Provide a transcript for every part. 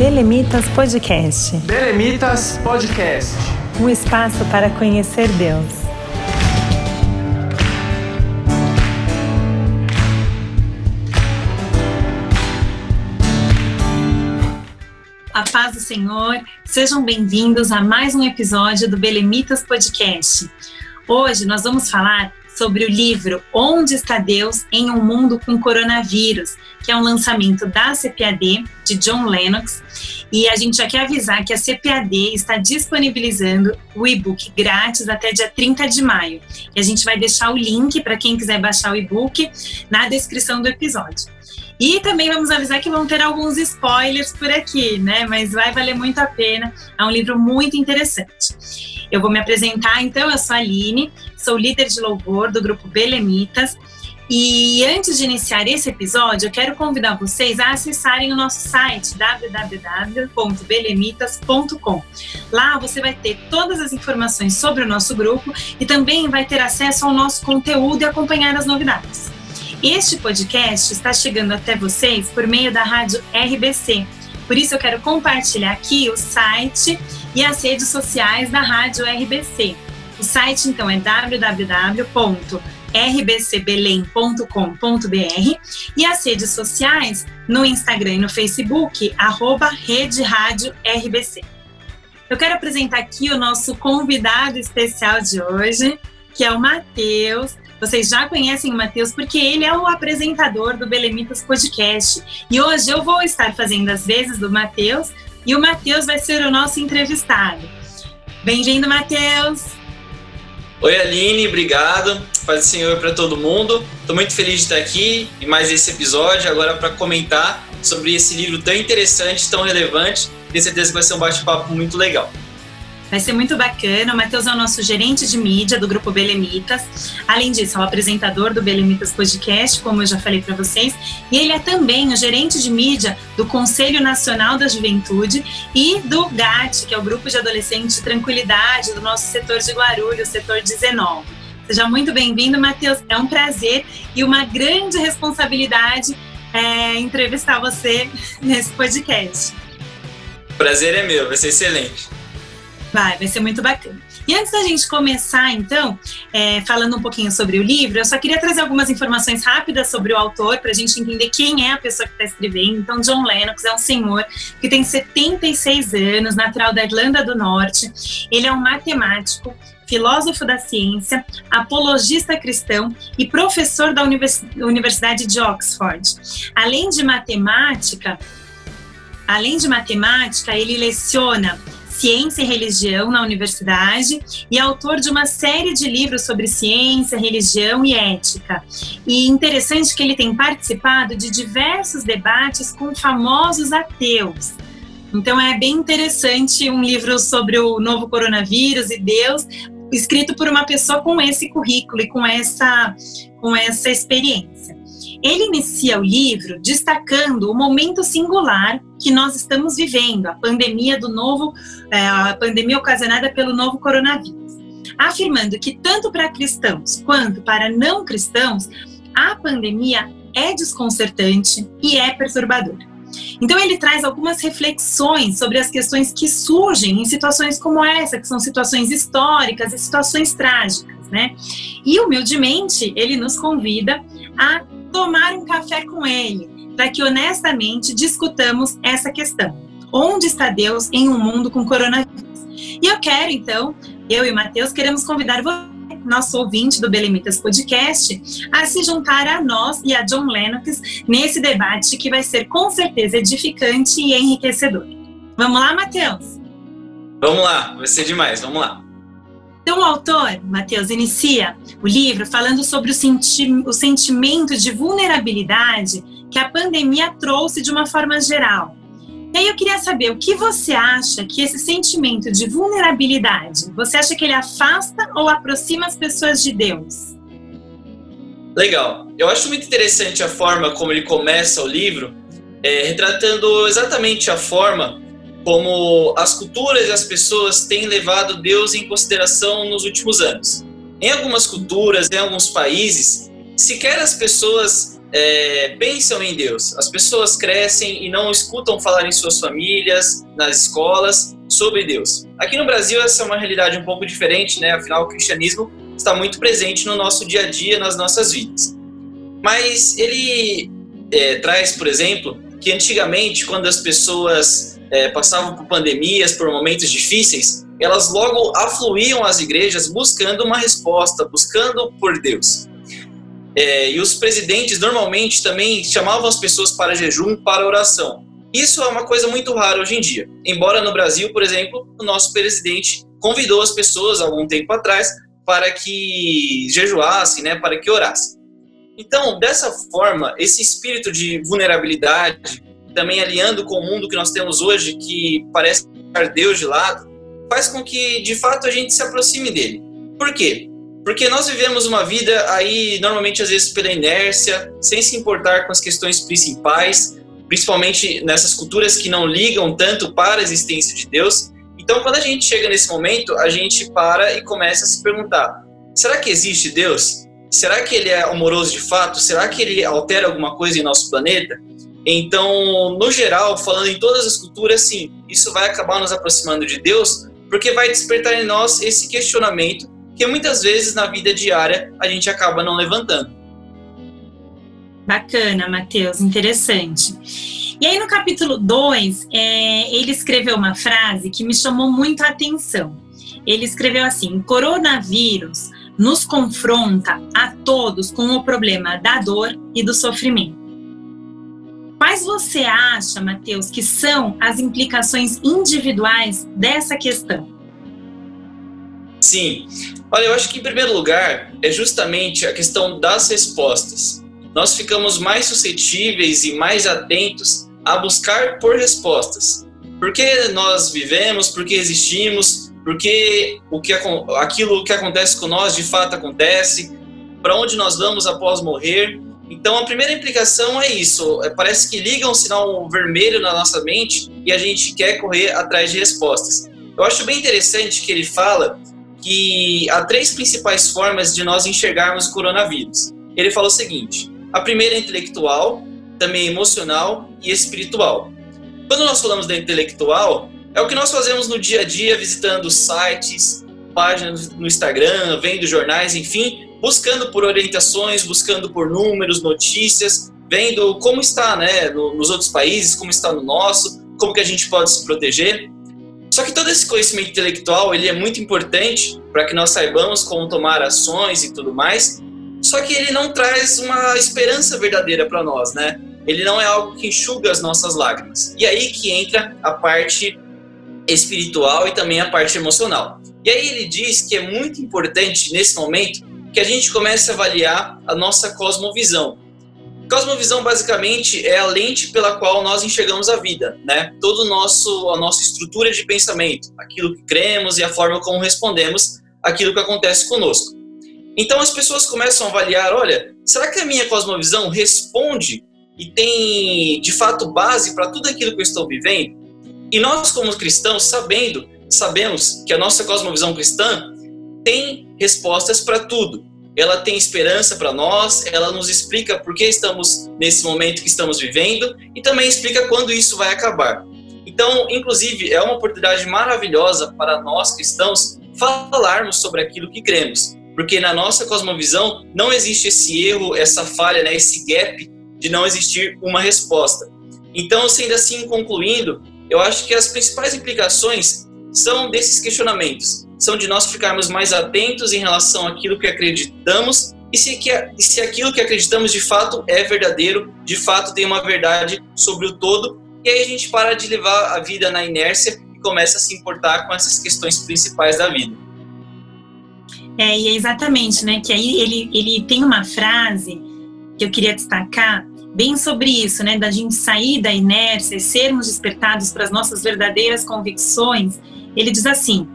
Belemitas Podcast. Belemitas Podcast. Um espaço para conhecer Deus. A paz do Senhor, sejam bem-vindos a mais um episódio do Belemitas Podcast. Hoje nós vamos falar sobre o livro Onde está Deus em um Mundo com Coronavírus, que é um lançamento da CPAD, de John Lennox. E a gente já quer avisar que a CPAD está disponibilizando o e-book grátis até dia 30 de maio. E a gente vai deixar o link para quem quiser baixar o e-book na descrição do episódio. E também vamos avisar que vão ter alguns spoilers por aqui, né? Mas vai valer muito a pena. É um livro muito interessante. Eu vou me apresentar, então, eu sou a Aline, sou líder de louvor do grupo Belemitas. E antes de iniciar esse episódio, eu quero convidar vocês a acessarem o nosso site www.belemitas.com. Lá você vai ter todas as informações sobre o nosso grupo e também vai ter acesso ao nosso conteúdo e acompanhar as novidades. Este podcast está chegando até vocês por meio da rádio RBC. Por isso eu quero compartilhar aqui o site e as redes sociais da Rádio RBC. O site então é www.rbcbelém.com.br e as redes sociais no Instagram e no Facebook, arroba Rede Rádio RBC. Eu quero apresentar aqui o nosso convidado especial de hoje, que é o Matheus. Vocês já conhecem o Matheus porque ele é o apresentador do Belemitas Podcast. E hoje eu vou estar fazendo as vezes do Matheus, e o Matheus vai ser o nosso entrevistado. Bem-vindo, Matheus! Oi, Aline, obrigado. Paz do Senhor para todo mundo. Estou muito feliz de estar aqui em mais esse episódio, agora para comentar sobre esse livro tão interessante, tão relevante. Tenho certeza que vai ser um bate-papo muito legal. Vai ser muito bacana. O Matheus é o nosso gerente de mídia do Grupo Belemitas. Além disso, é o apresentador do Belemitas Podcast, como eu já falei para vocês. E ele é também o gerente de mídia do Conselho Nacional da Juventude e do GAT, que é o Grupo de Adolescentes de Tranquilidade do nosso setor de Guarulhos, setor 19. Seja muito bem-vindo, Matheus. É um prazer e uma grande responsabilidade é, entrevistar você nesse podcast. Prazer é meu, vai ser excelente. Vai, vai ser muito bacana. E antes da gente começar, então, é, falando um pouquinho sobre o livro, eu só queria trazer algumas informações rápidas sobre o autor, para a gente entender quem é a pessoa que está escrevendo. Então, John Lennox é um senhor que tem 76 anos, natural da Irlanda do Norte. Ele é um matemático, filósofo da ciência, apologista cristão e professor da Universidade de Oxford. Além de matemática, além de matemática, ele leciona ciência e religião na universidade e é autor de uma série de livros sobre ciência, religião e ética. E interessante que ele tem participado de diversos debates com famosos ateus. Então é bem interessante um livro sobre o novo coronavírus e Deus, escrito por uma pessoa com esse currículo e com essa, com essa experiência. Ele inicia o livro destacando o momento singular que nós estamos vivendo, a pandemia do novo, é, a pandemia ocasionada pelo novo coronavírus, afirmando que tanto para cristãos quanto para não cristãos, a pandemia é desconcertante e é perturbadora. Então ele traz algumas reflexões sobre as questões que surgem em situações como essa, que são situações históricas e situações trágicas, né? E humildemente ele nos convida a tomar um café com ele, para que honestamente discutamos essa questão. Onde está Deus em um mundo com coronavírus? E eu quero, então, eu e o Matheus queremos convidar você, nosso ouvinte do Belemitas Podcast, a se juntar a nós e a John Lennox nesse debate que vai ser com certeza edificante e enriquecedor. Vamos lá, Matheus? Vamos lá, vai ser demais, vamos lá. Então, o autor, Mateus, inicia o livro falando sobre o, senti o sentimento de vulnerabilidade que a pandemia trouxe de uma forma geral. E aí eu queria saber o que você acha que esse sentimento de vulnerabilidade, você acha que ele afasta ou aproxima as pessoas de Deus? Legal. Eu acho muito interessante a forma como ele começa o livro, é, retratando exatamente a forma como as culturas e as pessoas têm levado Deus em consideração nos últimos anos. Em algumas culturas, em alguns países, sequer as pessoas é, pensam em Deus. As pessoas crescem e não escutam falar em suas famílias, nas escolas, sobre Deus. Aqui no Brasil essa é uma realidade um pouco diferente, né? Afinal, o cristianismo está muito presente no nosso dia a dia, nas nossas vidas. Mas ele é, traz, por exemplo, que antigamente, quando as pessoas é, passavam por pandemias, por momentos difíceis, elas logo afluíam às igrejas buscando uma resposta, buscando por Deus. É, e os presidentes normalmente também chamavam as pessoas para jejum, para oração. Isso é uma coisa muito rara hoje em dia. Embora no Brasil, por exemplo, o nosso presidente convidou as pessoas algum tempo atrás para que jejuassem, né, para que orassem. Então, dessa forma, esse espírito de vulnerabilidade, também alinhando com o mundo que nós temos hoje, que parece deixar Deus de lado, faz com que, de fato, a gente se aproxime dele. Por quê? Porque nós vivemos uma vida aí, normalmente, às vezes, pela inércia, sem se importar com as questões principais, principalmente nessas culturas que não ligam tanto para a existência de Deus. Então, quando a gente chega nesse momento, a gente para e começa a se perguntar: será que existe Deus? Será que ele é amoroso de fato? Será que ele altera alguma coisa em nosso planeta? Então, no geral, falando em todas as culturas, sim, isso vai acabar nos aproximando de Deus, porque vai despertar em nós esse questionamento que muitas vezes na vida diária a gente acaba não levantando. Bacana, Matheus, interessante. E aí no capítulo 2, é, ele escreveu uma frase que me chamou muito a atenção. Ele escreveu assim: coronavírus nos confronta a todos com o problema da dor e do sofrimento. Quais você acha, Mateus, que são as implicações individuais dessa questão? Sim. Olha, eu acho que em primeiro lugar é justamente a questão das respostas. Nós ficamos mais suscetíveis e mais atentos a buscar por respostas. Por que nós vivemos, por que existimos, porque o que, aquilo que acontece com nós de fato acontece, para onde nós vamos após morrer. Então, a primeira implicação é isso: é, parece que liga um sinal vermelho na nossa mente e a gente quer correr atrás de respostas. Eu acho bem interessante que ele fala que há três principais formas de nós enxergarmos o coronavírus. Ele fala o seguinte: a primeira é intelectual, também emocional e espiritual. Quando nós falamos da intelectual, é o que nós fazemos no dia a dia, visitando sites, páginas no Instagram, vendo jornais, enfim, buscando por orientações, buscando por números, notícias, vendo como está né, nos outros países, como está no nosso, como que a gente pode se proteger. Só que todo esse conhecimento intelectual ele é muito importante para que nós saibamos como tomar ações e tudo mais. Só que ele não traz uma esperança verdadeira para nós, né? Ele não é algo que enxuga as nossas lágrimas. E aí que entra a parte espiritual e também a parte emocional. E aí ele diz que é muito importante nesse momento que a gente comece a avaliar a nossa cosmovisão. Cosmovisão basicamente é a lente pela qual nós enxergamos a vida, né? Todo nosso a nossa estrutura de pensamento, aquilo que cremos e a forma como respondemos aquilo que acontece conosco. Então as pessoas começam a avaliar, olha, será que a minha cosmovisão responde e tem de fato base para tudo aquilo que eu estou vivendo? E nós, como cristãos, sabendo, sabemos que a nossa cosmovisão cristã tem respostas para tudo. Ela tem esperança para nós, ela nos explica por que estamos nesse momento que estamos vivendo e também explica quando isso vai acabar. Então, inclusive, é uma oportunidade maravilhosa para nós cristãos falarmos sobre aquilo que cremos, porque na nossa cosmovisão não existe esse erro, essa falha, né, esse gap de não existir uma resposta. Então, sendo assim, concluindo, eu acho que as principais implicações são desses questionamentos, são de nós ficarmos mais atentos em relação àquilo que acreditamos e se, que, se aquilo que acreditamos de fato é verdadeiro, de fato tem uma verdade sobre o todo, e aí a gente para de levar a vida na inércia e começa a se importar com essas questões principais da vida. É, e é exatamente, né, que aí ele, ele tem uma frase que eu queria destacar, bem sobre isso, né, da gente sair da inércia e sermos despertados para as nossas verdadeiras convicções. Ele diz assim,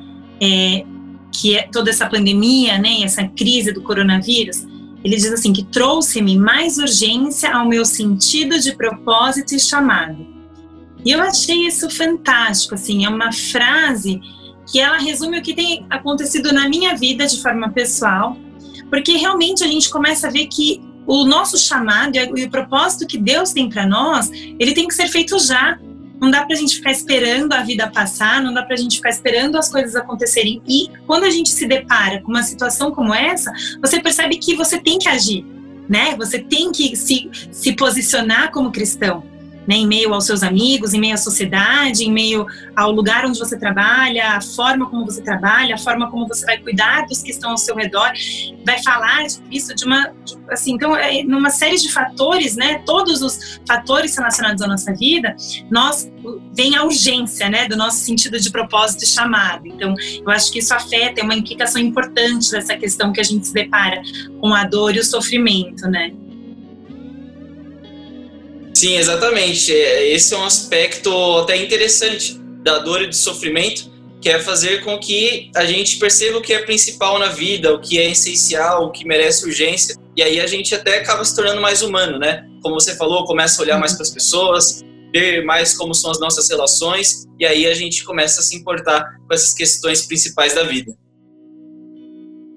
é, que é toda essa pandemia, né, essa crise do coronavírus, ele diz assim que trouxe-me mais urgência ao meu sentido de propósito e chamado. E eu achei isso fantástico, assim, é uma frase que ela resume o que tem acontecido na minha vida de forma pessoal, porque realmente a gente começa a ver que o nosso chamado e o propósito que Deus tem para nós, ele tem que ser feito já. Não dá para a gente ficar esperando a vida passar, não dá para a gente ficar esperando as coisas acontecerem. E quando a gente se depara com uma situação como essa, você percebe que você tem que agir, né? Você tem que se, se posicionar como cristão né, em meio aos seus amigos, em meio à sociedade, em meio ao lugar onde você trabalha, a forma como você trabalha, a forma como você vai cuidar dos que estão ao seu redor, vai falar isso de uma, assim, então, é, numa série de fatores, né, todos os fatores relacionados à nossa vida, nós vem a urgência, né, do nosso sentido de propósito e chamado. Então, eu acho que isso afeta, é uma implicação importante dessa questão que a gente se depara com a dor e o sofrimento, né. Sim, exatamente. É, esse é um aspecto até interessante da dor e do sofrimento, que é fazer com que a gente perceba o que é principal na vida, o que é essencial, o que merece urgência, e aí a gente até acaba se tornando mais humano, né? Como você falou, começa a olhar mais para as pessoas, ver mais como são as nossas relações, e aí a gente começa a se importar com essas questões principais da vida.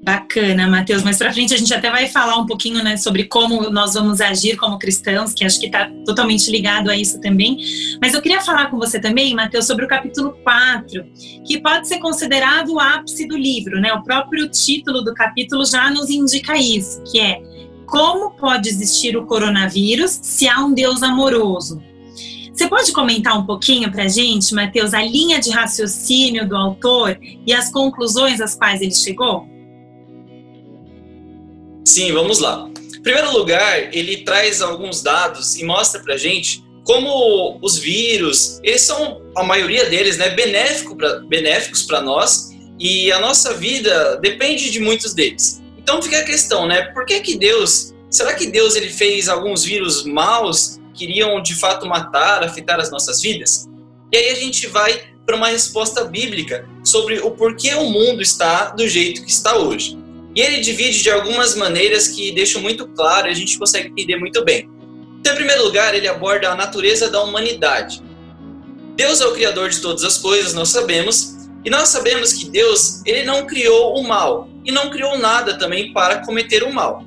Bacana, Matheus. Mais para frente a gente até vai falar um pouquinho né, sobre como nós vamos agir como cristãos, que acho que está totalmente ligado a isso também. Mas eu queria falar com você também, Matheus, sobre o capítulo 4, que pode ser considerado o ápice do livro. Né? O próprio título do capítulo já nos indica isso, que é Como pode existir o coronavírus se há um Deus amoroso? Você pode comentar um pouquinho para a gente, Matheus, a linha de raciocínio do autor e as conclusões às quais ele chegou? Sim, vamos lá. Em primeiro lugar, ele traz alguns dados e mostra pra gente como os vírus, eles são, a maioria deles, né, benéfico pra, benéficos para nós e a nossa vida depende de muitos deles. Então fica a questão, né, por que que Deus, será que Deus ele fez alguns vírus maus que iriam de fato matar, afetar as nossas vidas? E aí a gente vai para uma resposta bíblica sobre o porquê o mundo está do jeito que está hoje. E ele divide de algumas maneiras que deixam muito claro e a gente consegue entender muito bem. Então, em primeiro lugar, ele aborda a natureza da humanidade. Deus é o criador de todas as coisas, nós sabemos, e nós sabemos que Deus, ele não criou o mal e não criou nada também para cometer o mal.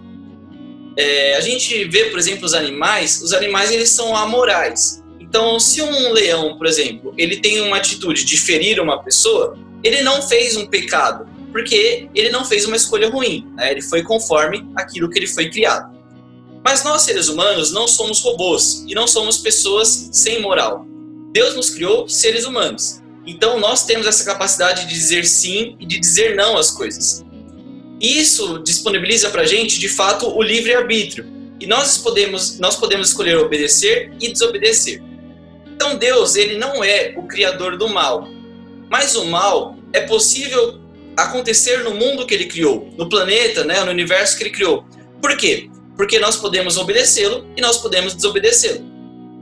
É, a gente vê, por exemplo, os animais, os animais eles são amorais. Então, se um leão, por exemplo, ele tem uma atitude de ferir uma pessoa, ele não fez um pecado, porque ele não fez uma escolha ruim, né? ele foi conforme aquilo que ele foi criado. Mas nós, seres humanos, não somos robôs e não somos pessoas sem moral. Deus nos criou seres humanos. Então nós temos essa capacidade de dizer sim e de dizer não às coisas. Isso disponibiliza para a gente, de fato, o livre-arbítrio. E nós podemos, nós podemos escolher obedecer e desobedecer. Então Deus, ele não é o criador do mal. Mas o mal é possível acontecer no mundo que ele criou, no planeta, né, no universo que ele criou. Por quê? Porque nós podemos obedecê-lo e nós podemos desobedecê-lo.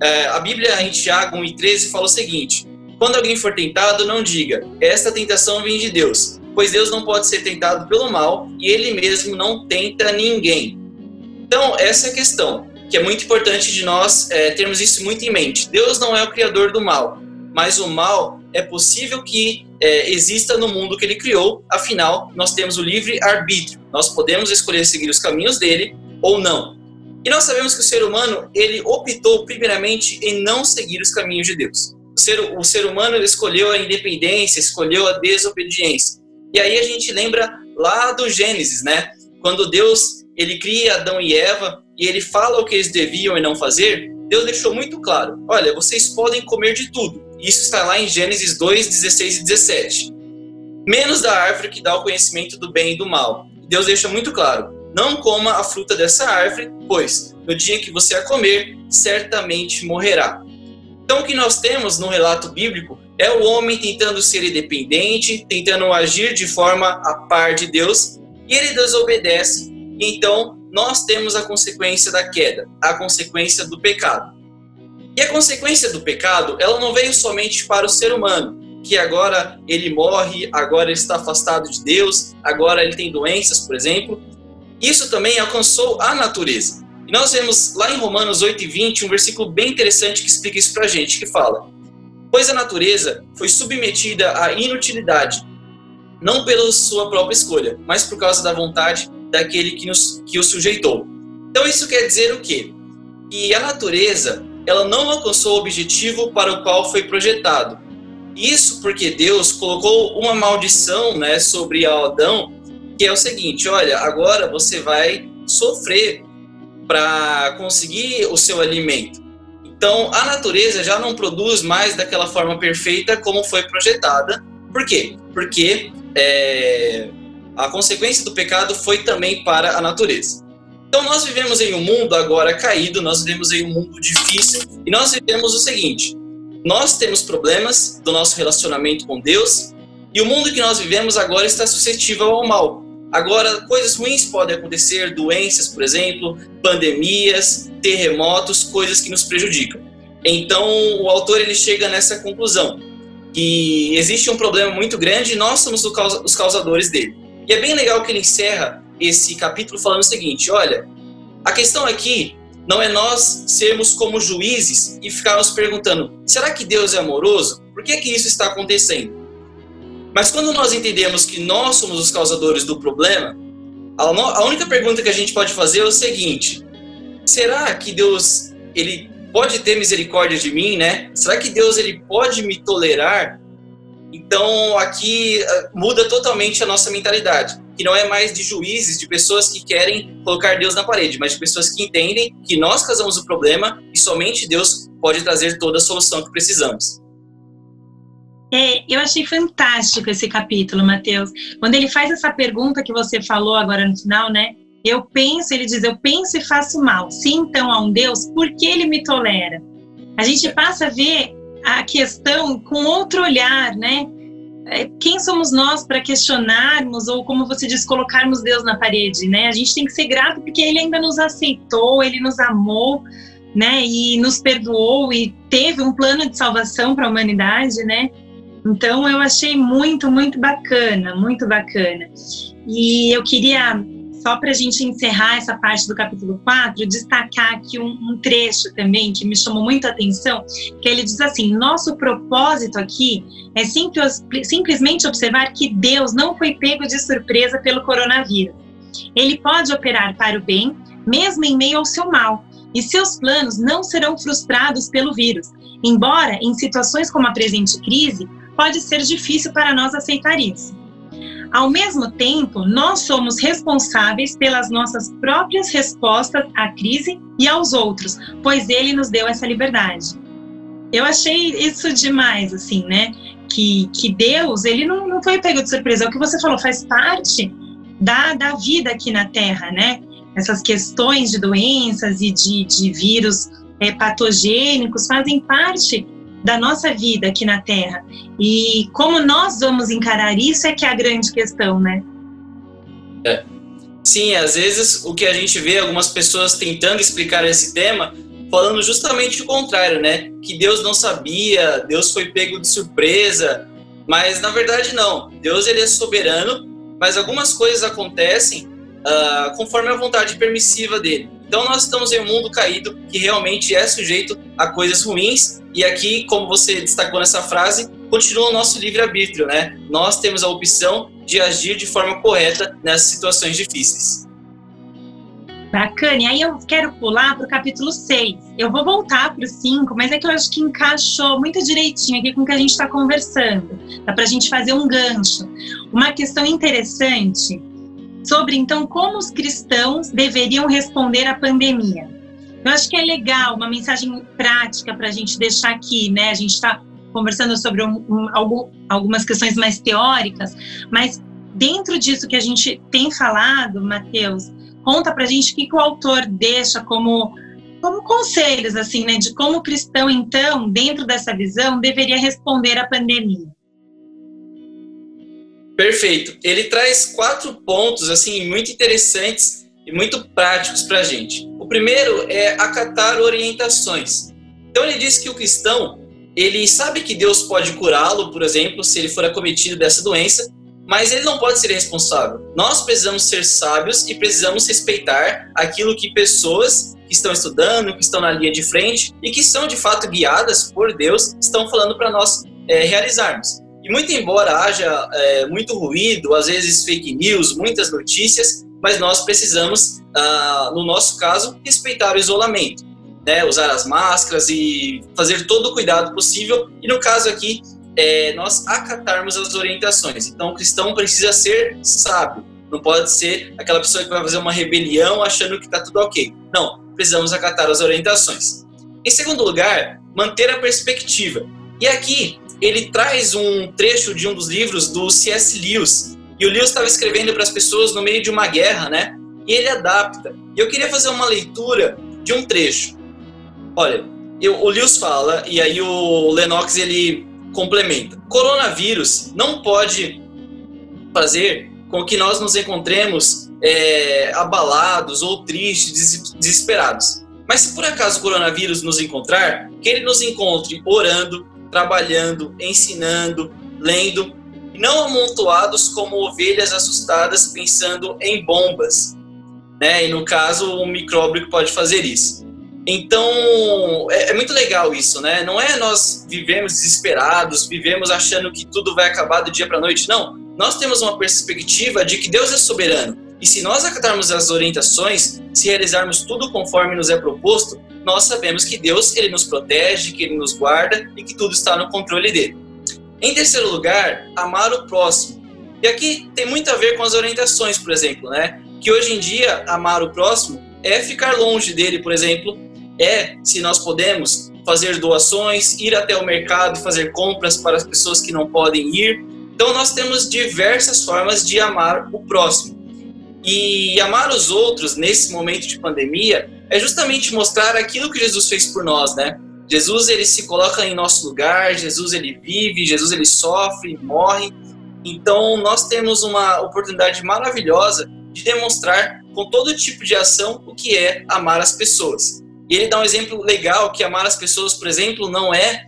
É, a Bíblia em Tiago 1,13 fala o seguinte: Quando alguém for tentado, não diga, esta tentação vem de Deus, pois Deus não pode ser tentado pelo mal e ele mesmo não tenta ninguém. Então, essa é a questão, que é muito importante de nós é, termos isso muito em mente. Deus não é o criador do mal, mas o mal é possível que é, exista no mundo que ele criou, afinal, nós temos o livre arbítrio. Nós podemos escolher seguir os caminhos dele ou não. E nós sabemos que o ser humano, ele optou primeiramente em não seguir os caminhos de Deus. O ser, o ser humano escolheu a independência, escolheu a desobediência. E aí a gente lembra lá do Gênesis, né? Quando Deus, ele cria Adão e Eva e ele fala o que eles deviam e não fazer, Deus deixou muito claro: olha, vocês podem comer de tudo. Isso está lá em Gênesis 2, 16 e 17. Menos da árvore que dá o conhecimento do bem e do mal. Deus deixa muito claro: não coma a fruta dessa árvore, pois no dia que você a comer, certamente morrerá. Então, o que nós temos no relato bíblico é o homem tentando ser independente, tentando agir de forma a par de Deus, e ele desobedece. Então, nós temos a consequência da queda, a consequência do pecado. E a consequência do pecado, ela não veio somente para o ser humano, que agora ele morre, agora ele está afastado de Deus, agora ele tem doenças, por exemplo. Isso também alcançou a natureza. E nós vemos lá em Romanos 8 e 20 um versículo bem interessante que explica isso para a gente, que fala: Pois a natureza foi submetida à inutilidade, não pela sua própria escolha, mas por causa da vontade daquele que, nos, que o sujeitou. Então isso quer dizer o quê? Que a natureza ela não alcançou o objetivo para o qual foi projetado. Isso porque Deus colocou uma maldição né, sobre Adão, que é o seguinte: olha, agora você vai sofrer para conseguir o seu alimento. Então, a natureza já não produz mais daquela forma perfeita como foi projetada. Por quê? Porque é, a consequência do pecado foi também para a natureza. Então, nós vivemos em um mundo agora caído, nós vivemos em um mundo difícil e nós vivemos o seguinte: nós temos problemas do nosso relacionamento com Deus e o mundo que nós vivemos agora está suscetível ao mal. Agora, coisas ruins podem acontecer, doenças, por exemplo, pandemias, terremotos, coisas que nos prejudicam. Então, o autor ele chega nessa conclusão que existe um problema muito grande e nós somos os causadores dele. E é bem legal que ele encerra esse capítulo falando o seguinte: olha, a questão aqui não é nós sermos como juízes e ficarmos perguntando: será que Deus é amoroso? Por que, que isso está acontecendo? Mas quando nós entendemos que nós somos os causadores do problema, a única pergunta que a gente pode fazer é o seguinte: será que Deus ele pode ter misericórdia de mim, né? Será que Deus ele pode me tolerar? Então aqui ah, muda totalmente a nossa mentalidade, que não é mais de juízes, de pessoas que querem colocar Deus na parede, mas de pessoas que entendem que nós causamos o problema e somente Deus pode trazer toda a solução que precisamos. É, eu achei fantástico esse capítulo, Mateus. Quando ele faz essa pergunta que você falou agora no final, né? Eu penso, ele diz, eu penso e faço mal. Se então há um Deus, por que ele me tolera? A gente passa a ver a questão com outro olhar, né? É, quem somos nós para questionarmos ou, como você diz, colocarmos Deus na parede, né? A gente tem que ser grato porque Ele ainda nos aceitou, Ele nos amou, né? E nos perdoou e teve um plano de salvação para a humanidade, né? Então eu achei muito, muito bacana, muito bacana. E eu queria, só para a gente encerrar essa parte do capítulo 4, destacar aqui um, um, trecho também que me chamou muito a atenção, que ele diz assim, nosso propósito aqui é simples, simplesmente observar que Deus não foi pego de surpresa pelo coronavírus. Ele pode operar para o bem, mesmo em meio ao seu mal, e seus planos não serão frustrados pelo vírus. Embora, em situações como a presente crise, pode ser difícil para nós aceitar isso. Ao mesmo tempo, nós somos responsáveis pelas nossas próprias respostas à crise e aos outros, pois ele nos deu essa liberdade. Eu achei isso demais, assim, né? Que, que Deus, ele não, não foi pego de surpresa. É o que você falou, faz parte da, da vida aqui na Terra, né? Essas questões de doenças e de, de vírus é, patogênicos fazem parte da nossa vida aqui na Terra. E como nós vamos encarar isso é que é a grande questão, né? É. Sim, às vezes o que a gente vê algumas pessoas tentando explicar esse tema falando justamente o contrário, né? Que Deus não sabia, Deus foi pego de surpresa, mas na verdade não. Deus ele é soberano, mas algumas coisas acontecem uh, conforme a vontade permissiva dele. Então nós estamos em um mundo caído que realmente é sujeito a coisas ruins e aqui, como você destacou nessa frase, continua o nosso livre-arbítrio, né? Nós temos a opção de agir de forma correta nessas situações difíceis. Bacana. E aí eu quero pular para o capítulo 6. Eu vou voltar para o 5, mas é que eu acho que encaixou muito direitinho aqui com o que a gente está conversando. Dá para a gente fazer um gancho. Uma questão interessante sobre então como os cristãos deveriam responder à pandemia. Eu acho que é legal, uma mensagem prática para a gente deixar aqui, né? A gente está conversando sobre um, um, algumas questões mais teóricas, mas dentro disso que a gente tem falado, Mateus, conta para a gente o que, que o autor deixa como como conselhos, assim, né, de como o cristão, então, dentro dessa visão, deveria responder à pandemia. Perfeito. Ele traz quatro pontos assim muito interessantes e muito práticos para a gente. O primeiro é acatar orientações. Então ele diz que o cristão ele sabe que Deus pode curá-lo, por exemplo, se ele for acometido dessa doença, mas ele não pode ser responsável. Nós precisamos ser sábios e precisamos respeitar aquilo que pessoas que estão estudando, que estão na linha de frente e que são de fato guiadas por Deus estão falando para nós é, realizarmos. E muito embora haja é, muito ruído, às vezes fake news, muitas notícias, mas nós precisamos, ah, no nosso caso, respeitar o isolamento, né? usar as máscaras e fazer todo o cuidado possível. E no caso aqui, é, nós acatarmos as orientações. Então, o cristão precisa ser sábio. Não pode ser aquela pessoa que vai fazer uma rebelião achando que está tudo ok. Não, precisamos acatar as orientações. Em segundo lugar, manter a perspectiva. E aqui ele traz um trecho de um dos livros do C.S. Lewis. E o Lewis estava escrevendo para as pessoas no meio de uma guerra, né? E ele adapta. E eu queria fazer uma leitura de um trecho. Olha, eu, o Lewis fala, e aí o Lennox ele complementa. Coronavírus não pode fazer com que nós nos encontremos é, abalados ou tristes, desesperados. Mas se por acaso o coronavírus nos encontrar, que ele nos encontre orando, trabalhando, ensinando, lendo, não amontoados como ovelhas assustadas pensando em bombas. Né? E no caso, um micróbio que pode fazer isso. Então, é, é, muito legal isso, né? Não é nós vivemos desesperados, vivemos achando que tudo vai acabar do dia para noite. Não. Nós temos uma perspectiva de que Deus é soberano. E se nós acatarmos as orientações, se realizarmos tudo conforme nos é proposto, nós sabemos que Deus ele nos protege, que ele nos guarda e que tudo está no controle dele. Em terceiro lugar, amar o próximo. E aqui tem muito a ver com as orientações, por exemplo, né? Que hoje em dia amar o próximo é ficar longe dele, por exemplo, é, se nós podemos, fazer doações, ir até o mercado fazer compras para as pessoas que não podem ir. Então nós temos diversas formas de amar o próximo. E amar os outros nesse momento de pandemia é justamente mostrar aquilo que Jesus fez por nós, né? Jesus ele se coloca em nosso lugar, Jesus ele vive, Jesus ele sofre, morre. Então nós temos uma oportunidade maravilhosa de demonstrar com todo tipo de ação o que é amar as pessoas. E ele dá um exemplo legal que amar as pessoas, por exemplo, não é,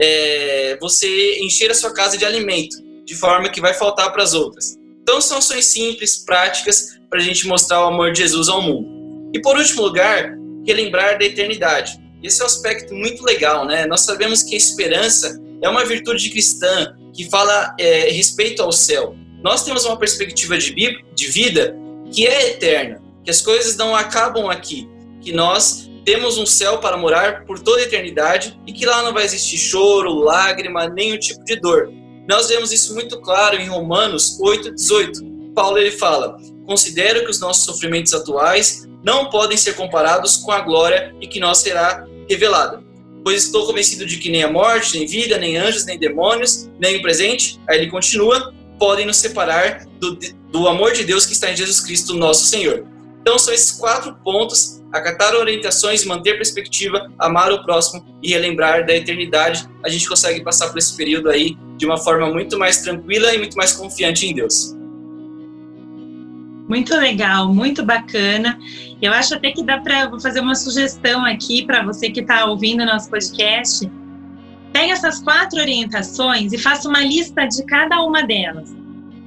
é você encher a sua casa de alimento de forma que vai faltar para as outras. Então são ações simples, práticas para a gente mostrar o amor de Jesus ao mundo. E por último lugar, relembrar da eternidade. Esse é um aspecto muito legal, né? Nós sabemos que a esperança é uma virtude cristã que fala é, respeito ao céu. Nós temos uma perspectiva de, de vida que é eterna, que as coisas não acabam aqui, que nós temos um céu para morar por toda a eternidade e que lá não vai existir choro, lágrima, nenhum tipo de dor. Nós vemos isso muito claro em Romanos 8:18. Paulo ele fala: "Considero que os nossos sofrimentos atuais não podem ser comparados com a glória e que nós será revelada. Pois estou convencido de que nem a morte, nem vida, nem anjos, nem demônios, nem o presente, aí ele continua, podem nos separar do, do amor de Deus que está em Jesus Cristo, nosso Senhor. Então são esses quatro pontos: acatar orientações, manter perspectiva, amar o próximo e relembrar da eternidade. A gente consegue passar por esse período aí de uma forma muito mais tranquila e muito mais confiante em Deus. Muito legal, muito bacana. Eu acho até que dá para fazer uma sugestão aqui para você que está ouvindo nosso podcast. Pega essas quatro orientações e faça uma lista de cada uma delas.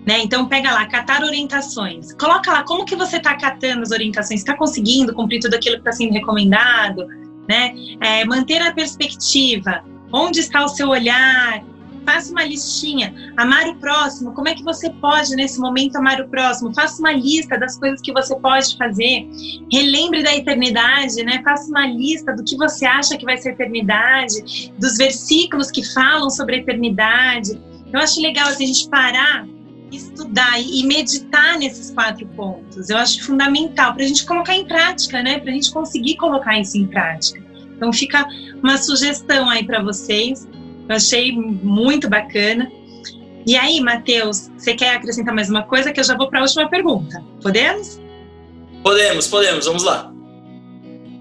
Né? Então pega lá, catar orientações. Coloca lá como que você está catando as orientações, está conseguindo cumprir tudo aquilo que está sendo recomendado, né? É, manter a perspectiva, onde está o seu olhar, faça uma listinha. Amar o próximo, como é que você pode nesse momento amar o próximo? Faça uma lista das coisas que você pode fazer. Relembre da eternidade, né? Faça uma lista do que você acha que vai ser eternidade, dos versículos que falam sobre a eternidade. Eu acho legal assim, a gente parar estudar e meditar nesses quatro pontos. Eu acho fundamental para a gente colocar em prática, né? Para a gente conseguir colocar isso em prática. Então fica uma sugestão aí para vocês. Eu achei muito bacana. E aí, Matheus, você quer acrescentar mais uma coisa que eu já vou para a última pergunta? Podemos? Podemos, podemos. Vamos lá.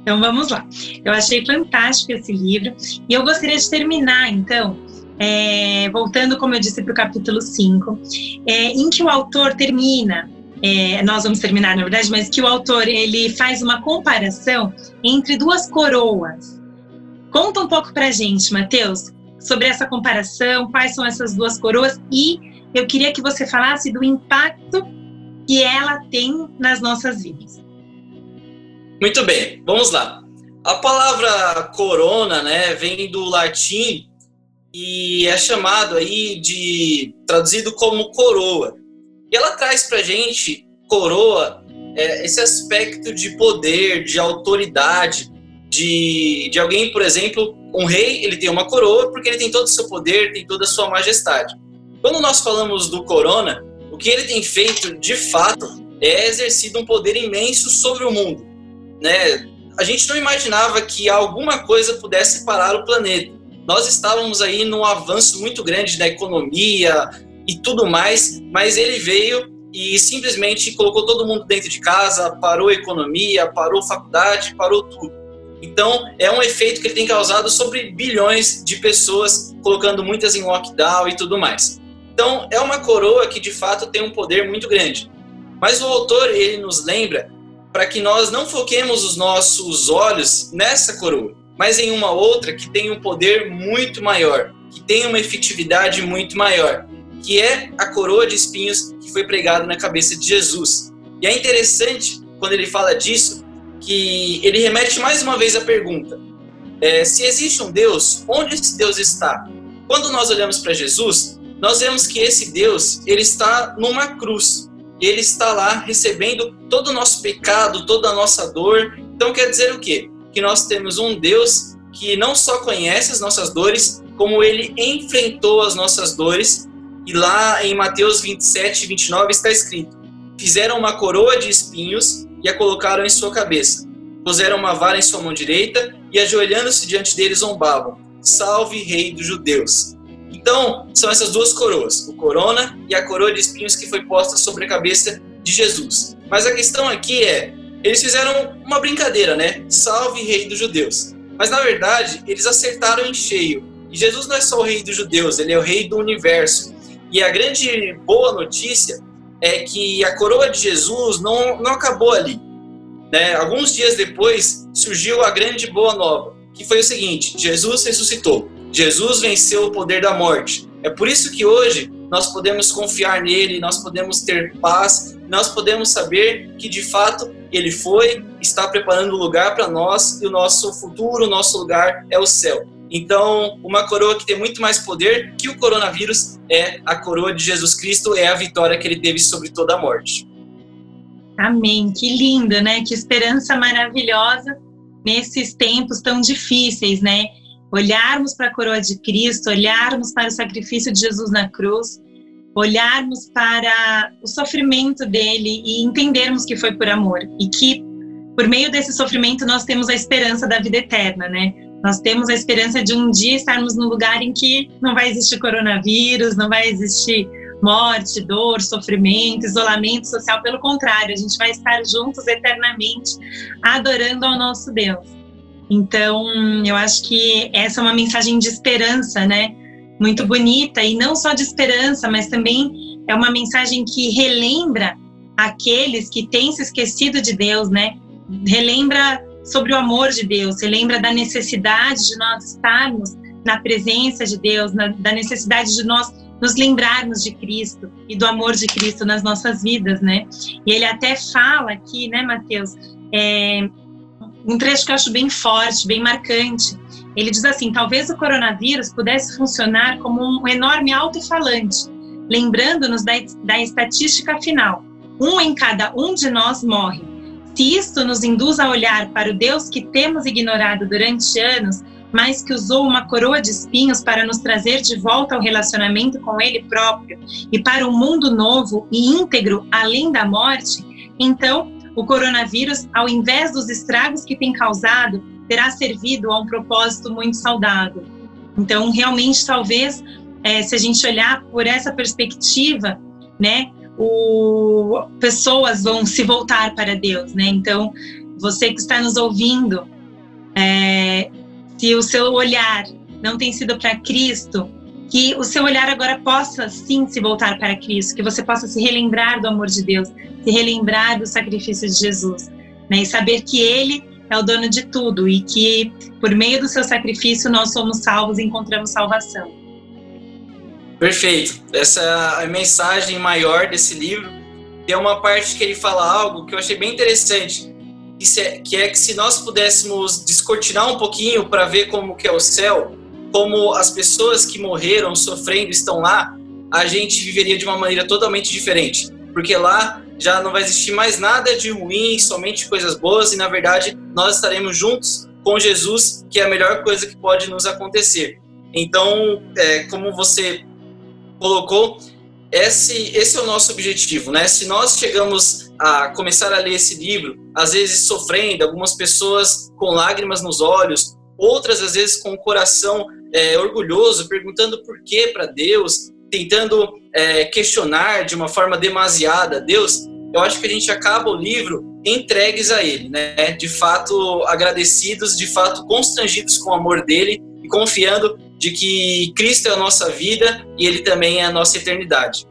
Então vamos lá. Eu achei fantástico esse livro e eu gostaria de terminar, então, é, voltando, como eu disse, para o capítulo 5, é, em que o autor termina, é, nós vamos terminar, na verdade, mas que o autor ele faz uma comparação entre duas coroas. Conta um pouco para gente, Mateus, sobre essa comparação, quais são essas duas coroas e eu queria que você falasse do impacto que ela tem nas nossas vidas. Muito bem, vamos lá. A palavra corona, né, vem do latim e é chamado aí de traduzido como coroa. E ela traz para gente coroa é, esse aspecto de poder, de autoridade, de, de alguém, por exemplo, um rei, ele tem uma coroa porque ele tem todo o seu poder, tem toda a sua majestade. Quando nós falamos do corona, o que ele tem feito, de fato, é exercido um poder imenso sobre o mundo. Né? A gente não imaginava que alguma coisa pudesse parar o planeta. Nós estávamos aí num avanço muito grande da economia e tudo mais, mas ele veio e simplesmente colocou todo mundo dentro de casa, parou a economia, parou a faculdade, parou tudo. Então, é um efeito que ele tem causado sobre bilhões de pessoas, colocando muitas em lockdown e tudo mais. Então, é uma coroa que de fato tem um poder muito grande. Mas o autor, ele nos lembra para que nós não foquemos os nossos olhos nessa coroa, mas em uma outra que tem um poder muito maior, que tem uma efetividade muito maior, que é a coroa de espinhos que foi pregada na cabeça de Jesus. E é interessante quando ele fala disso, que ele remete mais uma vez à pergunta: é, se existe um Deus, onde esse Deus está? Quando nós olhamos para Jesus, nós vemos que esse Deus ele está numa cruz. Ele está lá recebendo todo o nosso pecado, toda a nossa dor. Então quer dizer o quê? Que nós temos um Deus que não só conhece as nossas dores, como ele enfrentou as nossas dores. E lá em Mateus 27, 29 está escrito: Fizeram uma coroa de espinhos e a colocaram em sua cabeça. Puseram uma vara em sua mão direita e, ajoelhando-se diante dele, zombavam: Salve, Rei dos Judeus! Então, são essas duas coroas, o corona e a coroa de espinhos que foi posta sobre a cabeça de Jesus. Mas a questão aqui é, eles fizeram uma brincadeira, né? Salve, Rei dos Judeus! Mas na verdade, eles acertaram em cheio. E Jesus não é só o Rei dos Judeus, ele é o Rei do universo. E a grande boa notícia é que a coroa de Jesus não, não acabou ali. Né? Alguns dias depois surgiu a grande boa nova, que foi o seguinte: Jesus ressuscitou, Jesus venceu o poder da morte. É por isso que hoje nós podemos confiar nele, nós podemos ter paz, nós podemos saber que de fato ele foi, está preparando o lugar para nós e o nosso futuro, o nosso lugar é o céu. Então, uma coroa que tem muito mais poder que o coronavírus é a coroa de Jesus Cristo, é a vitória que ele teve sobre toda a morte. Amém. Que linda, né? Que esperança maravilhosa nesses tempos tão difíceis, né? Olharmos para a coroa de Cristo, olharmos para o sacrifício de Jesus na cruz, olharmos para o sofrimento dele e entendermos que foi por amor e que por meio desse sofrimento nós temos a esperança da vida eterna, né? Nós temos a esperança de um dia estarmos num lugar em que não vai existir coronavírus, não vai existir morte, dor, sofrimento, isolamento social. Pelo contrário, a gente vai estar juntos eternamente, adorando ao nosso Deus. Então, eu acho que essa é uma mensagem de esperança, né? Muito bonita, e não só de esperança, mas também é uma mensagem que relembra aqueles que têm se esquecido de Deus, né? Relembra sobre o amor de Deus, você lembra da necessidade de nós estarmos na presença de Deus, na, da necessidade de nós nos lembrarmos de Cristo e do amor de Cristo nas nossas vidas, né? E ele até fala aqui, né, Mateus, é, um trecho que eu acho bem forte, bem marcante. Ele diz assim: talvez o coronavírus pudesse funcionar como um enorme alto-falante, lembrando-nos da, da estatística final: um em cada um de nós morre. Se isto nos induz a olhar para o Deus que temos ignorado durante anos, mas que usou uma coroa de espinhos para nos trazer de volta ao relacionamento com Ele próprio e para um mundo novo e íntegro além da morte, então o coronavírus, ao invés dos estragos que tem causado, terá servido a um propósito muito saudável. Então, realmente, talvez, é, se a gente olhar por essa perspectiva, né, o, pessoas vão se voltar para Deus, né? Então, você que está nos ouvindo, é, se o seu olhar não tem sido para Cristo, que o seu olhar agora possa sim se voltar para Cristo, que você possa se relembrar do amor de Deus, se relembrar do sacrifício de Jesus, né? E saber que Ele é o dono de tudo e que por meio do seu sacrifício nós somos salvos e encontramos salvação. Perfeito. Essa é a mensagem maior desse livro. Tem uma parte que ele fala algo que eu achei bem interessante, que é que se nós pudéssemos descortinar um pouquinho para ver como que é o céu, como as pessoas que morreram sofrendo estão lá, a gente viveria de uma maneira totalmente diferente. Porque lá já não vai existir mais nada de ruim, somente coisas boas, e na verdade nós estaremos juntos com Jesus, que é a melhor coisa que pode nos acontecer. Então, é, como você colocou, esse, esse é o nosso objetivo, né? Se nós chegamos a começar a ler esse livro, às vezes sofrendo, algumas pessoas com lágrimas nos olhos, outras às vezes com o coração é, orgulhoso, perguntando por que para Deus, tentando é, questionar de uma forma demasiada Deus, eu acho que a gente acaba o livro entregues a Ele, né? De fato agradecidos, de fato constrangidos com o amor dele e confiando de que Cristo é a nossa vida e Ele também é a nossa eternidade.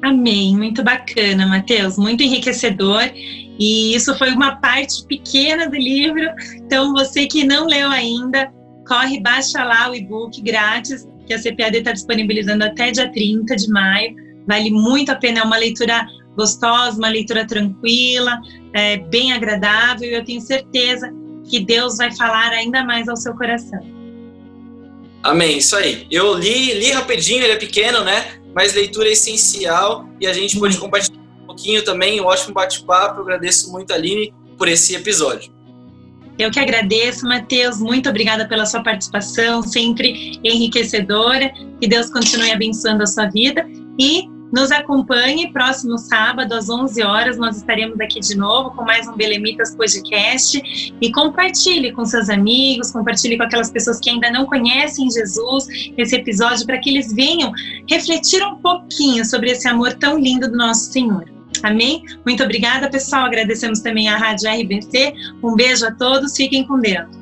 Amém, muito bacana, Mateus, muito enriquecedor. E isso foi uma parte pequena do livro. Então, você que não leu ainda, corre, baixa lá o e-book grátis, que a CPAD está disponibilizando até dia 30 de maio. Vale muito a pena, é uma leitura gostosa, uma leitura tranquila, é, bem agradável. E eu tenho certeza que Deus vai falar ainda mais ao seu coração. Amém, isso aí. Eu li, li rapidinho, ele é pequeno, né? Mas leitura é essencial e a gente pode compartilhar um pouquinho também. Um ótimo bate-papo. Agradeço muito a Aline por esse episódio. Eu que agradeço, Matheus. Muito obrigada pela sua participação, sempre enriquecedora. Que Deus continue abençoando a sua vida. E nos acompanhe próximo sábado às 11 horas. Nós estaremos aqui de novo com mais um Belemitas Podcast e compartilhe com seus amigos, compartilhe com aquelas pessoas que ainda não conhecem Jesus esse episódio para que eles venham refletir um pouquinho sobre esse amor tão lindo do nosso Senhor. Amém? Muito obrigada, pessoal. Agradecemos também à Rádio RBC. Um beijo a todos. Fiquem com Deus.